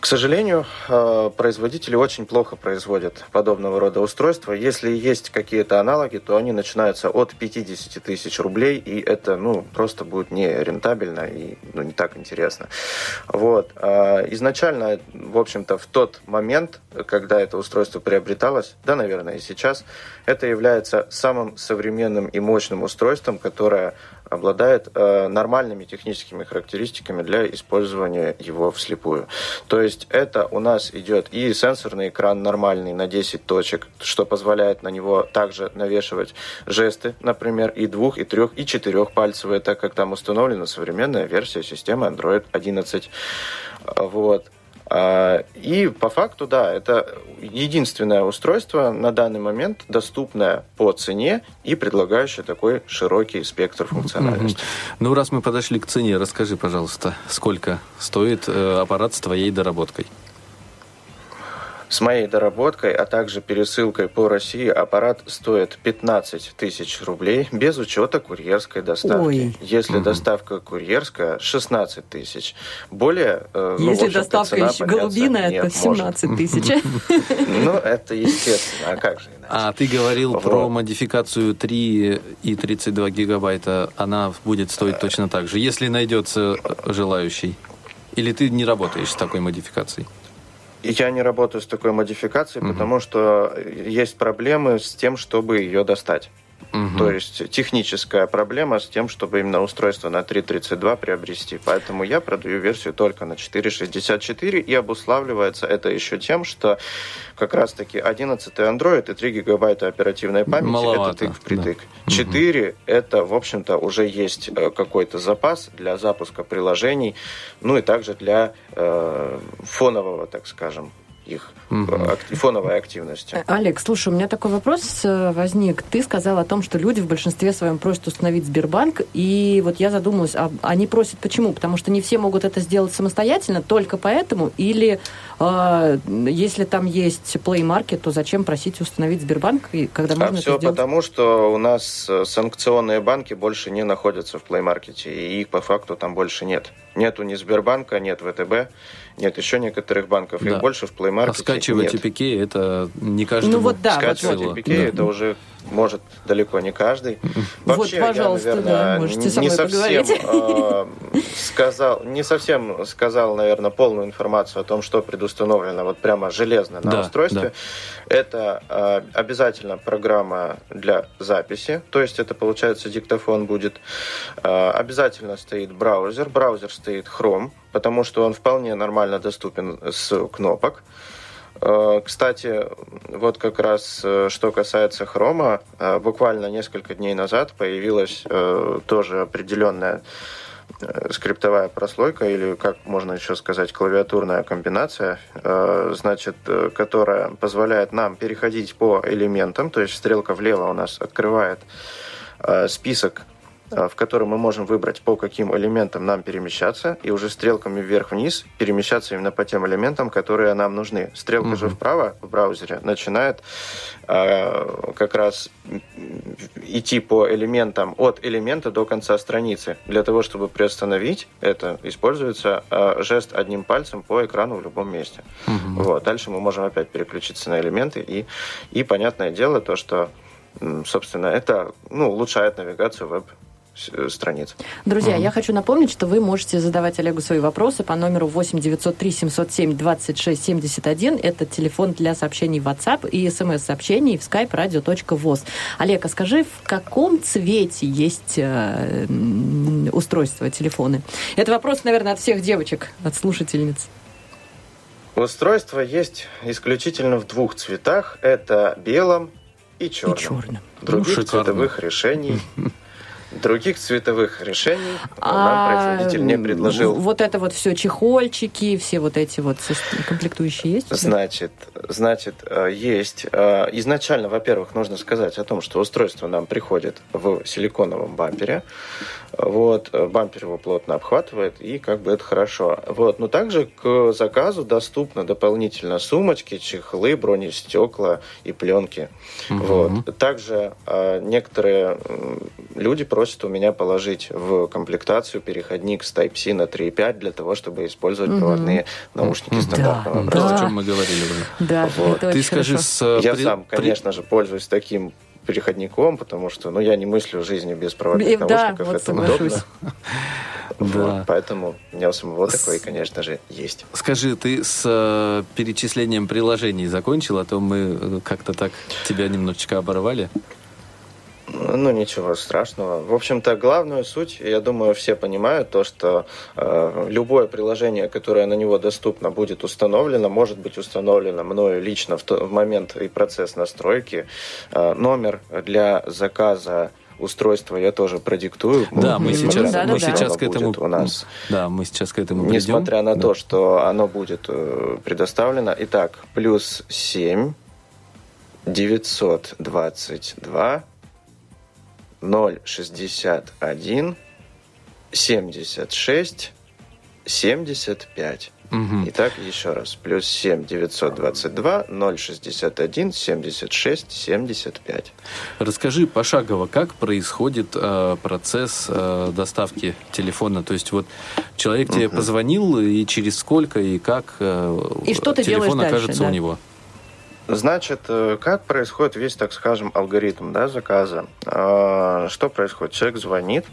к сожалению, э, производители очень плохо производят подобного рода устройства. Если есть какие-то аналоги, то они начинаются от 50 тысяч рублей, и это, ну, просто будет не рентабельно и ну, не так интересно. Вот. А Изначально, в общем-то, в тот момент, когда это устройство приобреталось, да, наверное, и сейчас, это является самым современным и мощным устройством, которое обладает э, нормальными техническими характеристиками для использования его вслепую. То есть это у нас идет и сенсорный экран нормальный на 10 точек, что позволяет на него также навешивать жесты, например, и двух, и трех, и четырехпальцевые, так как там установлена современная версия системы Android 11. Вот. А, И по факту, да, это единственное устройство на данный момент доступное по цене и предлагающее такой широкий спектр функциональности. Ну, раз мы подошли к цене, расскажи, пожалуйста, сколько стоит э, аппарат с твоей доработкой? С моей доработкой, а также пересылкой по России аппарат стоит 15 тысяч рублей без учета курьерской доставки. Ой. Если доставка курьерская, 16 тысяч. Более, э, ну, Если общем-то, доставка цена еще голубиная, нет, то может. 17 тысяч. Ну, это естественно. А как же иначе? А ты говорил Вот. про модификацию 3 и 32 гигабайта. Она будет стоить точно так же, если найдется э, желающий. Или ты не работаешь с такой модификацией? Я не работаю с такой модификацией, потому что есть проблемы с тем, чтобы ее достать. Мгм. То есть техническая проблема с тем, чтобы именно устройство на 3.32 приобрести. Поэтому я продаю версию только на 4.64 и обуславливается это еще тем, что как раз-таки 11 Android и 3 гигабайта оперативной памяти Маловато, это тык впритык. да. 4 это, в общем-то, уже есть э, какой-то запас для запуска приложений, ну и также для э, фонового, так скажем, их э, фоновой активности. Олег, слушай, у меня такой вопрос э, возник. Ты сказал о том, что люди в большинстве своем просят установить Сбербанк, и вот я задумалась, а они просят почему? Потому что не все могут это сделать самостоятельно, только поэтому? Или э, если там есть Play Market, то зачем просить установить Сбербанк, и когда А можно все это сделать? потому, что у нас э, санкционные банки больше не находятся в Play Market, и их по факту там больше нет. Нету ни Сбербанка, нет ВТБ, нет еще некоторых банков. Да. Их больше в Play А Market скачивать нет. APK это не каждому Ну вот да, Скачивать вот. APK Да. это уже может далеко не каждый. Вот, Вообще, пожалуйста, я, да, наверное, можете со не мной совсем поговорить. э, сказал, не совсем сказал, наверное, полную информацию о том, что предустановлено вот прямо железно на Да, устройстве. Это э, обязательно программа для записи, то есть это получается диктофон будет. Э, обязательно стоит браузер, браузер стоит Chrome, потому что он вполне нормально доступен с кнопок. Э, Кстати, вот как раз э, что касается хрома, э, буквально несколько дней назад появилась тоже определенная скриптовая прослойка, или как можно еще сказать, клавиатурная комбинация, значит, которая позволяет нам переходить по элементам, то есть стрелка влево у нас открывает список в котором мы можем выбрать, по каким элементам нам перемещаться, и уже стрелками вверх-вниз перемещаться именно по тем элементам, которые нам нужны. Стрелка же вправо в браузере начинает э, как раз идти по элементам от элемента до конца страницы. Для того, чтобы приостановить это, используется э, жест одним пальцем по экрану в любом месте. Вот. Дальше мы можем опять переключиться на элементы, и, и понятное дело то, что собственно, это ну, улучшает навигацию веб страниц. Друзья, я хочу напомнить, что вы можете задавать Олегу свои вопросы по номеру 8 903 707 26 71. Это телефон для сообщений в WhatsApp и смс-сообщений в skype radio.voz. Олег, а скажи, в каком цвете есть э, м, устройства, телефоны? Это вопрос, наверное, от всех девочек, от слушательниц. Устройство есть исключительно в двух цветах. Это белом и черном. И черным. Других Ну, шикарно. цветовых решений... Других цветовых решений А, нам производитель не предложил. Вот это вот все, чехольчики, все вот эти вот комплектующие есть? Значит, значит, э, есть. Э, Изначально, во-первых, нужно сказать о том, что устройство нам приходит в силиконовом бампере. Вот, э, бампер его плотно обхватывает, и как бы это хорошо. Вот, но также к заказу доступны дополнительно сумочки, чехлы, бронестекла и пленки. Вот. Также некоторые люди просят у меня положить в комплектацию переходник с Type-C на 3.5 для того, чтобы использовать проводные наушники стандартного Да, образца. о чем мы говорили уже. Да, Вот. это Ты очень скажи, хорошо. с, э, Я при- сам, при- конечно же, пользуюсь таким переходником, потому что, ну, я не мыслю жизни без проводных И- да, наушников, вот это соглашусь. удобно. Да. Вот, поэтому у меня у самого такой, конечно же, есть. Скажи, ты с э, перечислением приложений закончил, а то мы э, как-то так тебя немножечко оборвали. Ну, ничего страшного. В общем-то, главную суть, я думаю, все понимают, то, что э, любое приложение, которое на него доступно, будет установлено, может быть установлено мною лично в, то- в момент и процесс настройки. Э, номер для заказа устройства я тоже продиктую. Да, мы сейчас, мы сейчас к этому, у нас. да, мы сейчас к этому придем. Несмотря на Да. то, что оно будет э, предоставлено. Итак, плюс 7 922 061 76 75. Мгм. Итак, еще раз. Плюс 7 922 061 76 75. Расскажи пошагово, как происходит э, процесс э, доставки телефона. То есть вот человек тебе позвонил, и через сколько, и как э, И что ты телефон делаешь дальше, окажется да. у него. Значит, э, как происходит весь, так скажем, алгоритм да, заказа? А, Что происходит? Человек звонит,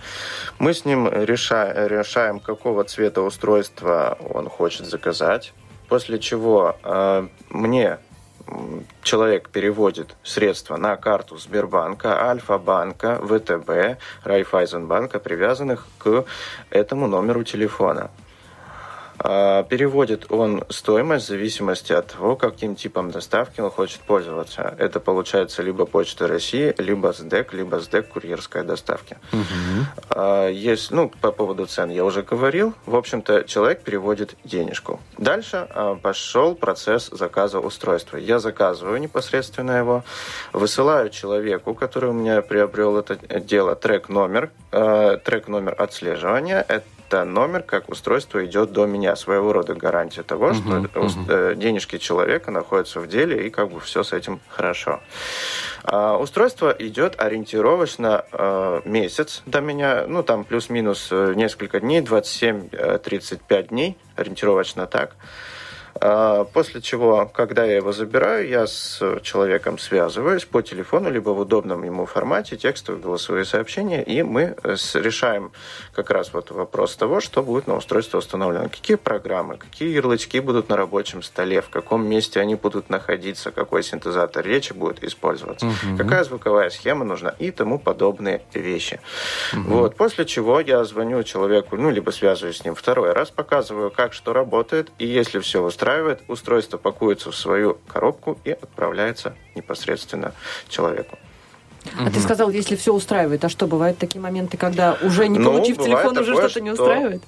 мы с ним реша- решаем, какого цвета устройства он хочет заказать, после чего э, мне человек переводит средства на карту Сбербанка, Альфа-банка, ВТБ, Райфайзенбанка, привязанных к этому номеру телефона. А, Переводит он стоимость в зависимости от того, каким типом доставки он хочет пользоваться. Это получается либо Почта России, либо СДЭК, либо СДЭК курьерской доставки. А, Есть, ну, по поводу цен я уже говорил. В общем-то, человек переводит денежку. Дальше а, пошел процесс заказа устройства. Я заказываю непосредственно его, высылаю человеку, который у меня приобрел это дело, трек-номер, э, трек-номер отслеживания. Это номер, как устройство идет до меня. Своего рода гарантия того, что ус- э, денежки человека находятся в деле, и как бы все с этим хорошо. А, Устройство идет ориентировочно э, месяц до меня, ну там плюс-минус э, несколько дней, 27-35 дней, ориентировочно так. А, После чего, когда я его забираю, я с человеком связываюсь по телефону, либо в удобном ему формате, текстовые, голосовые сообщения, и мы э, решаем как раз вот вопрос того, что будет на устройство установлено. Какие программы, какие ярлычки будут на рабочем столе, в каком месте они будут находиться, какой синтезатор речи будет использоваться, какая звуковая схема нужна и тому подобные вещи. Вот. После чего я звоню человеку, ну, либо связываюсь с ним второй раз, показываю, как что работает, и если все устраивает, устройство пакуется в свою коробку и отправляется непосредственно человеку. А ты сказал, если все устраивает. А что, бывают такие моменты, когда уже не Ну, получив телефон, уже что-то не что- устраивает?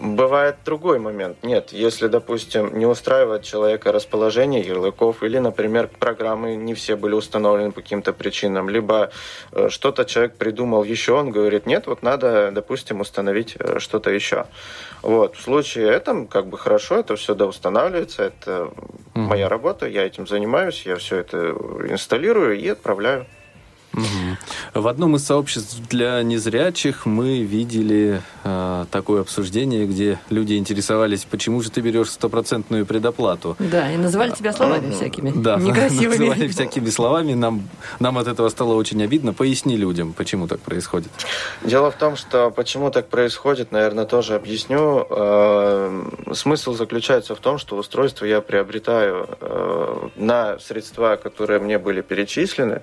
Бывает другой момент. Нет, если, допустим, не устраивает человека расположение ярлыков, или, например, программы не все были установлены по каким-то причинам, либо э, что-то человек придумал еще, он говорит, нет, вот надо, допустим, установить э, что-то еще. Вот. В случае этом, как бы хорошо, это все доустанавливается, это моя работа, я этим занимаюсь, я все это инсталлирую и отправляю. В одном из сообществ для незрячих мы видели э, такое обсуждение, где люди интересовались, почему же ты берешь стопроцентную предоплату. Да, и называли тебя словами всякими Да, называли некрасивыми. всякими словами. Нам, нам от этого стало очень обидно. Поясни людям, почему так происходит. Дело в том, что почему так происходит, наверное, тоже объясню. Э, Смысл заключается в том, что устройство я приобретаю э, на средства, которые мне были перечислены.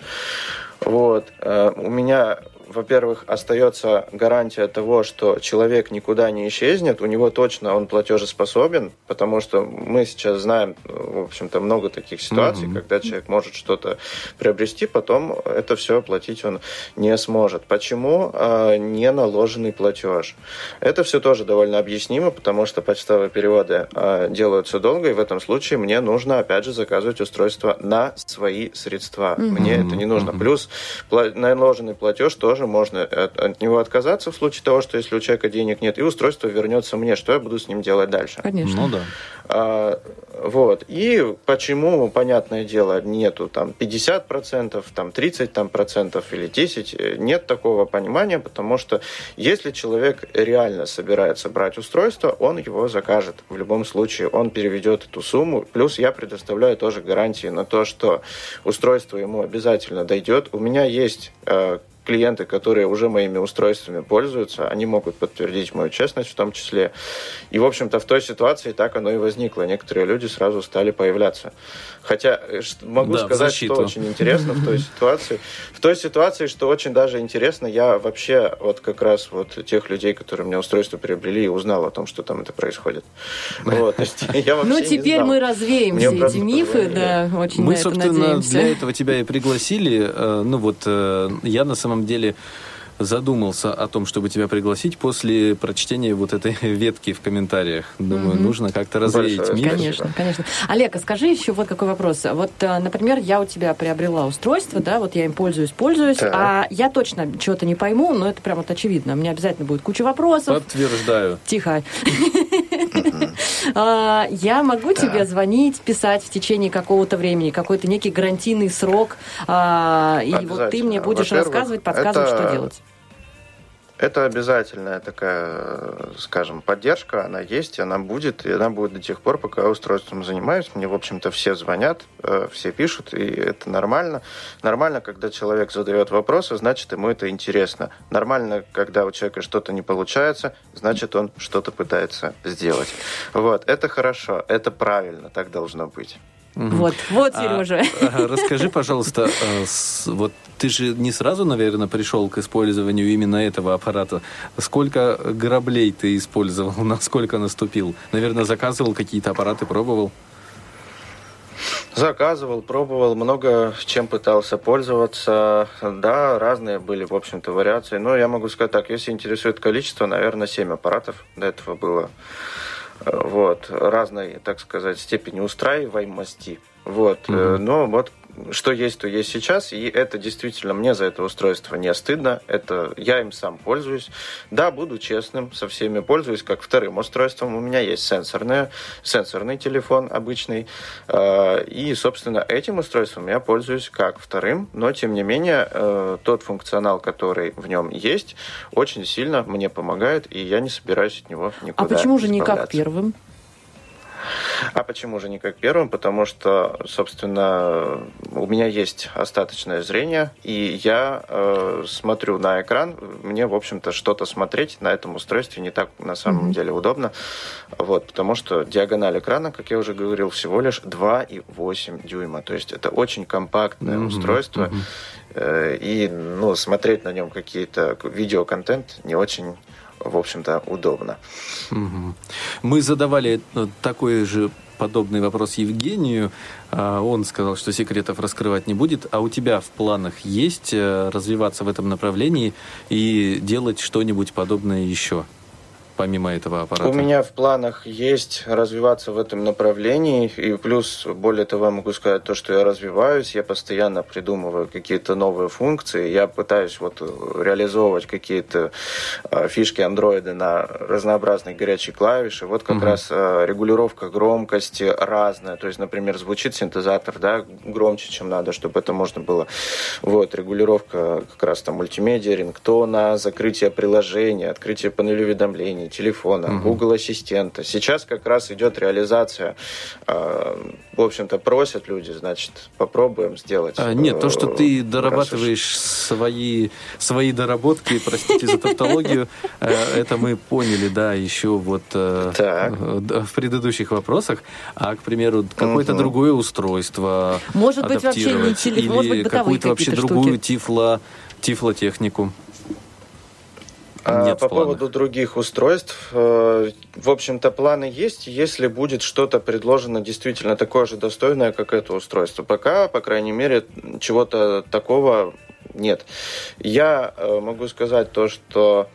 Вот. Э, У меня, во-первых, остается гарантия того, что человек никуда не исчезнет, у него точно он платежеспособен, потому что мы сейчас знаем, в общем-то, много таких ситуаций, Мгм. когда человек может что-то приобрести, потом это все оплатить он не сможет. Почему э, не наложенный платеж? Это все тоже довольно объяснимо, потому что почтовые переводы э, делаются долго, и в этом случае мне нужно, опять же, заказывать устройство на свои средства. Мне это не нужно. Плюс пла- наложенный платеж тоже можно от, от него отказаться в случае того, что если у человека денег нет, и устройство вернется мне, что я буду с ним делать дальше? Конечно. Ну да. А, вот. И почему, понятное дело, нету там 50%, там 30 там, процентов или 10, э, нет такого понимания, потому что если человек реально собирается брать устройство, он его закажет. В любом случае, он переведет эту сумму. Плюс я предоставляю тоже гарантии на то, что устройство ему обязательно дойдет. У меня есть э, клиенты, которые уже моими устройствами пользуются, они могут подтвердить мою честность в том числе. И, в общем-то, в той ситуации так оно и возникло. Некоторые люди сразу стали появляться. Хотя э, могу Да, сказать, что очень интересно в той ситуации. В той ситуации, что очень даже интересно, я вообще вот как раз вот тех людей, которые у меня устройство приобрели, узнал о том, что там это происходит. Вот, то есть я Ну, теперь мы развеем все эти мифы, да, очень Мы, на это собственно, надеемся. для этого тебя и пригласили. Э, Ну вот, э, я на самом деле задумался о том, чтобы тебя пригласить после прочтения вот этой ветки в комментариях. Думаю, Мгм. нужно как-то развеять Большое миф. Конечно, конечно. Олег, а скажи еще вот какой вопрос. Вот, э, например, я у тебя приобрела устройство, да, вот я им пользуюсь, пользуюсь, Так. а я точно чего-то не пойму, но это прям вот очевидно. Меня обязательно будет куча вопросов. Подтверждаю. Тихо. А, Я могу тебе звонить, писать в течение какого-то времени, какой-то некий гарантийный срок, а, и вот ты мне будешь рассказывать, подсказывать, что делать. Это обязательная такая, скажем, поддержка, она есть, она будет, и она будет до тех пор, пока я устройством занимаюсь. Мне, в общем-то, все звонят, э, все пишут, и это нормально. Нормально, когда человек задает вопросы, значит, ему это интересно. Нормально, когда у человека что-то не получается, значит, он что-то пытается сделать. Вот, это хорошо, это правильно, так должно быть. Вот, вот, А, Сережа. ага, расскажи, пожалуйста, с- вот ты же не сразу, наверное, пришел к использованию именно этого аппарата. Сколько граблей ты использовал? Насколько наступил? Наверное, заказывал какие-то аппараты, пробовал? Заказывал, пробовал, много чем пытался пользоваться. Да, разные были, в общем-то, вариации. Но я могу сказать так, если интересует количество, наверное, 7 аппаратов до этого было. Вот, разной, так сказать, степени устраиваемости. Вот, Мгм. но вот что есть, то есть сейчас, и это действительно мне за это устройство не стыдно, это я им сам пользуюсь. Да, буду честным, со всеми пользуюсь как вторым устройством. У меня есть сенсорное, сенсорный телефон обычный, э, и, собственно, этим устройством я пользуюсь как вторым, но, тем не менее, э, тот функционал, который в нем есть, очень сильно мне помогает, и я не собираюсь от него А никуда почему же не как первым? А почему же не как первым? Потому что, собственно, у меня есть остаточное зрение, и я э, смотрю на экран. Мне, в общем-то, что-то смотреть на этом устройстве не так на самом Мгм. деле удобно. Вот, потому что диагональ экрана, как я уже говорил, всего лишь 2,8 дюйма. То есть это очень компактное Мгм, устройство. Э, И ну, смотреть на нем какие-то видеоконтент не очень, в общем-то, удобно. Мы задавали э, такой же подобный вопрос Евгению. А, Он сказал, что секретов раскрывать не будет. А у тебя в планах есть э, развиваться в этом направлении и делать что-нибудь подобное еще, помимо этого аппарата? У меня в планах есть развиваться в этом направлении, и плюс, более того, могу сказать то, что я развиваюсь, я постоянно придумываю какие-то новые функции, я пытаюсь вот э, реализовывать какие-то э, фишки андроида на разнообразные горячие клавиши. Вот как Мгм. раз э, регулировка громкости разная, то есть, например, звучит синтезатор, да, громче, чем надо, чтобы это можно было. Вот, регулировка как раз там мультимедиа, рингтона, закрытие приложения, открытие панели уведомлений, телефона, Мгм. Google Ассистента. Сейчас как раз идет реализация. э, В общем-то, просят люди, значит, попробуем сделать. А, Нет, то, что ты э, дорабатываешь свои, свои доработки, простите за тавтологию, э, это мы поняли, да, еще вот в предыдущих вопросах. А, к примеру, какое-то другое устройство Может быть, вообще не адаптировать телефон, может быть, или какую-то вообще другую тифло, тифлотехнику. А Нет по поводу других устройств, э, в общем-то, планы есть, если будет что-то предложено действительно такое же достойное, как это устройство. Пока, по крайней мере, чего-то такого нет. Я э, могу сказать то, что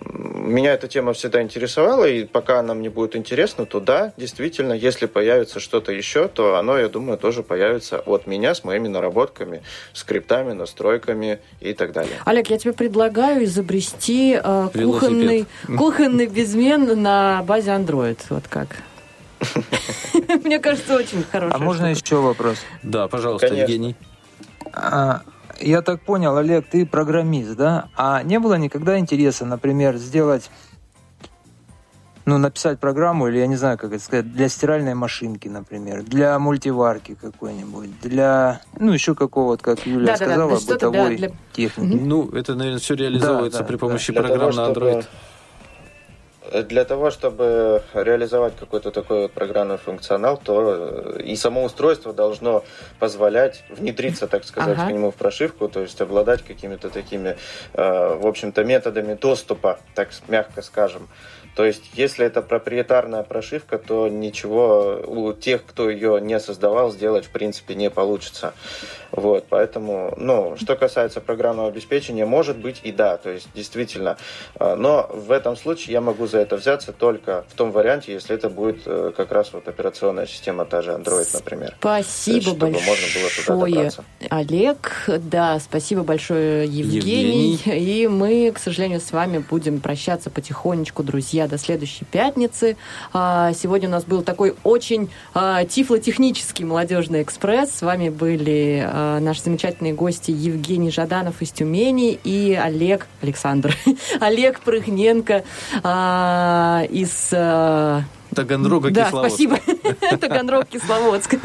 меня эта тема всегда интересовала, и пока она мне будет интересна, то да, действительно, если появится что-то еще, то оно, я думаю, тоже появится от меня с моими наработками, скриптами, настройками и так далее. Олег, я тебе предлагаю изобрести э, кухонный, кухонный безмен на базе Android. Вот как. Мне кажется, очень хорошая А можно еще вопрос? Да, пожалуйста. Евгений. Я так понял, Олег, ты программист, да? А не было никогда интереса, например, сделать ну, написать программу, или я не знаю, как это сказать, для стиральной машинки, например, для мультиварки какой-нибудь, для, ну, еще какого-то, как Юля Да-да-да, сказала, что-то для- бытовой для- техники. Ну, это, наверное, все реализовывается Да, да, при да. помощи Для программ того, на чтобы- Android. Для того, чтобы реализовать какой-то такой вот программный функционал, то э, и само устройство должно позволять внедриться, так сказать, Ага. к нему в прошивку, то есть обладать какими-то такими, э, в общем-то, методами доступа, так мягко скажем. То есть, если это проприетарная прошивка, то ничего у тех, кто ее не создавал, сделать в принципе не получится. Вот, поэтому, ну, что касается программного обеспечения, может быть и да, то есть действительно. А, Но в этом случае я могу за это взяться только в том варианте, если это будет э, как раз вот операционная система, та же Android, например. Спасибо чтобы можно было туда большое. Олег. Да, спасибо большое, Евгений. И мы, к сожалению, с вами будем прощаться потихонечку, друзья, до следующей пятницы. А, Сегодня у нас был такой очень а, тифлотехнический молодежный экспресс. С вами были наши замечательные гости Евгений Жаданов из Тюмени и Олег Александр. Олег Прыгненко а, из а, Таганрога, да, Кисловодск. спасибо. Таганрог, Кисловодск.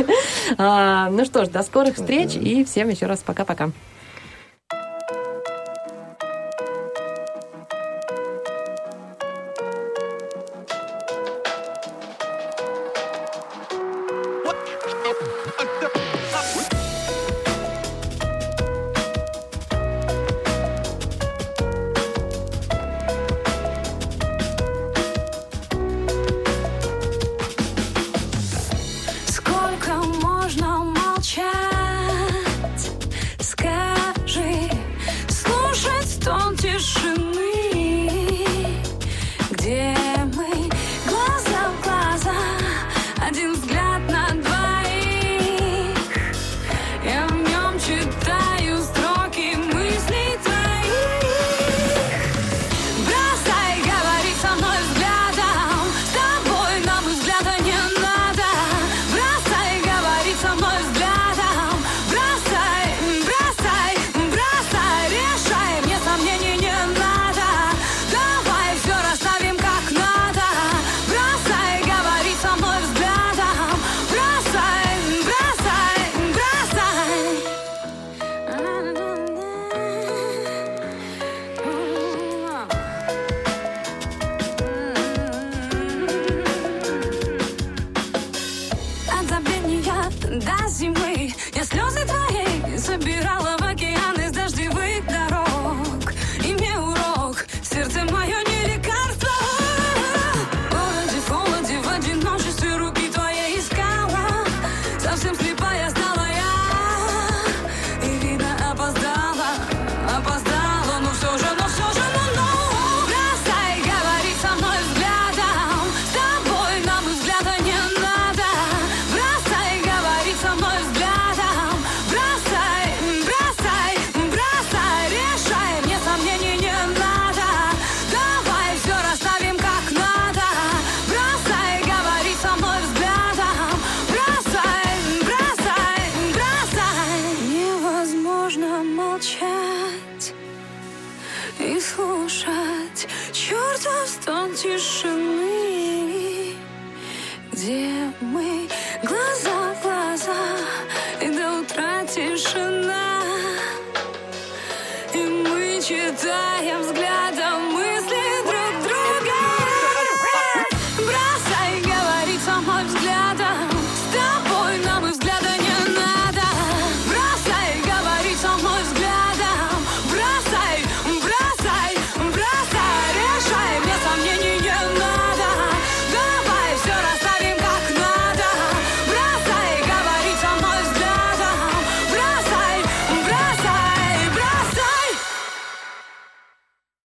А, ну что ж, до скорых встреч и всем еще раз пока-пока.